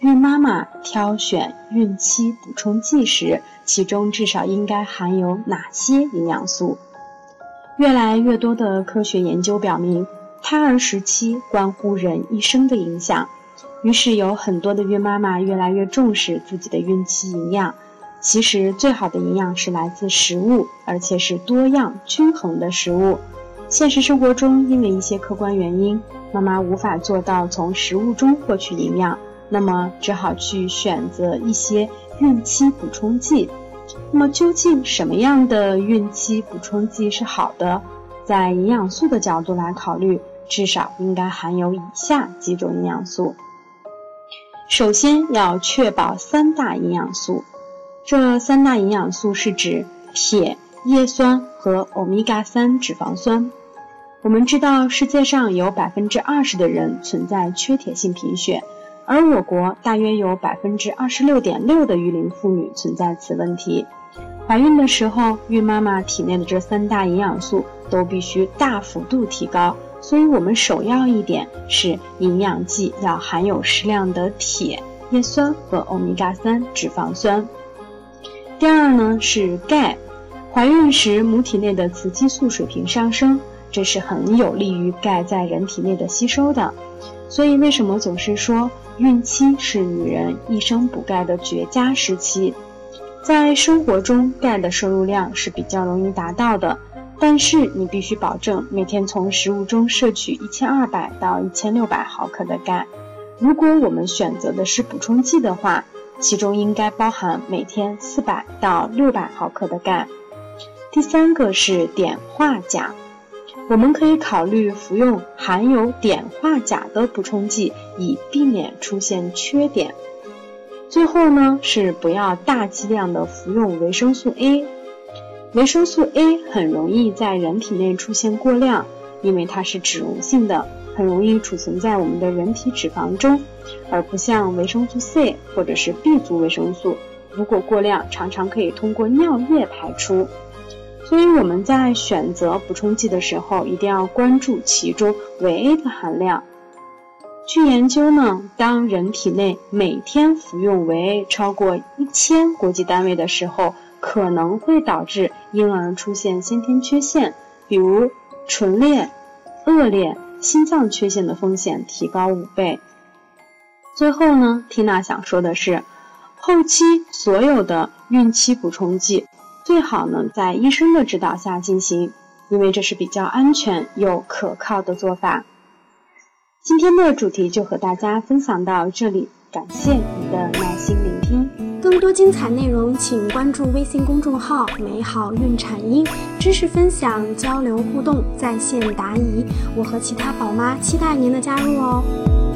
孕妈妈挑选孕期补充剂时，其中至少应该含有哪些营养素？越来越多的科学研究表明，胎儿时期关乎人一生的影响。于是有很多的孕妈妈越来越重视自己的孕期营养。其实最好的营养是来自食物，而且是多样均衡的食物。现实生活中，因为一些客观原因，妈妈无法做到从食物中获取营养。那么只好去选择一些孕期补充剂。那么究竟什么样的孕期补充剂是好的？在营养素的角度来考虑，至少应该含有以下几种营养素。首先要确保三大营养素，这三大营养素是指铁、叶酸和欧米伽三脂肪酸。我们知道世界上有百分之二十的人存在缺铁性贫血。而我国大约有百分之二十六点六的育龄妇女存在此问题。怀孕的时候，孕妈妈体内的这三大营养素都必须大幅度提高，所以我们首要一点是营养剂要含有适量的铁、叶酸和欧米伽三脂肪酸。第二呢是钙，怀孕时母体内的雌激素水平上升，这是很有利于钙在人体内的吸收的。所以为什么总是说？孕期是女人一生补钙的绝佳时期，在生活中钙的摄入量是比较容易达到的，但是你必须保证每天从食物中摄取一千二百到一千六百毫克的钙。如果我们选择的是补充剂的话，其中应该包含每天四百到六百毫克的钙。第三个是碘化钾。我们可以考虑服用含有碘化钾的补充剂，以避免出现缺碘。最后呢，是不要大剂量的服用维生素 A。维生素 A 很容易在人体内出现过量，因为它是脂溶性的，很容易储存在我们的人体脂肪中，而不像维生素 C 或者是 B 族维生素，如果过量，常常可以通过尿液排出。所以我们在选择补充剂的时候，一定要关注其中维 A 的含量。据研究呢，当人体内每天服用维 A 超过一千国际单位的时候，可能会导致婴儿出现先天缺陷，比如唇裂、腭裂、心脏缺陷的风险提高五倍。最后呢，缇娜想说的是，后期所有的孕期补充剂。最好呢，在医生的指导下进行，因为这是比较安全又可靠的做法。今天的主题就和大家分享到这里，感谢你的耐心聆听。更多精彩内容，请关注微信公众号“美好孕产婴”，知识分享、交流互动、在线答疑。我和其他宝妈期待您的加入哦。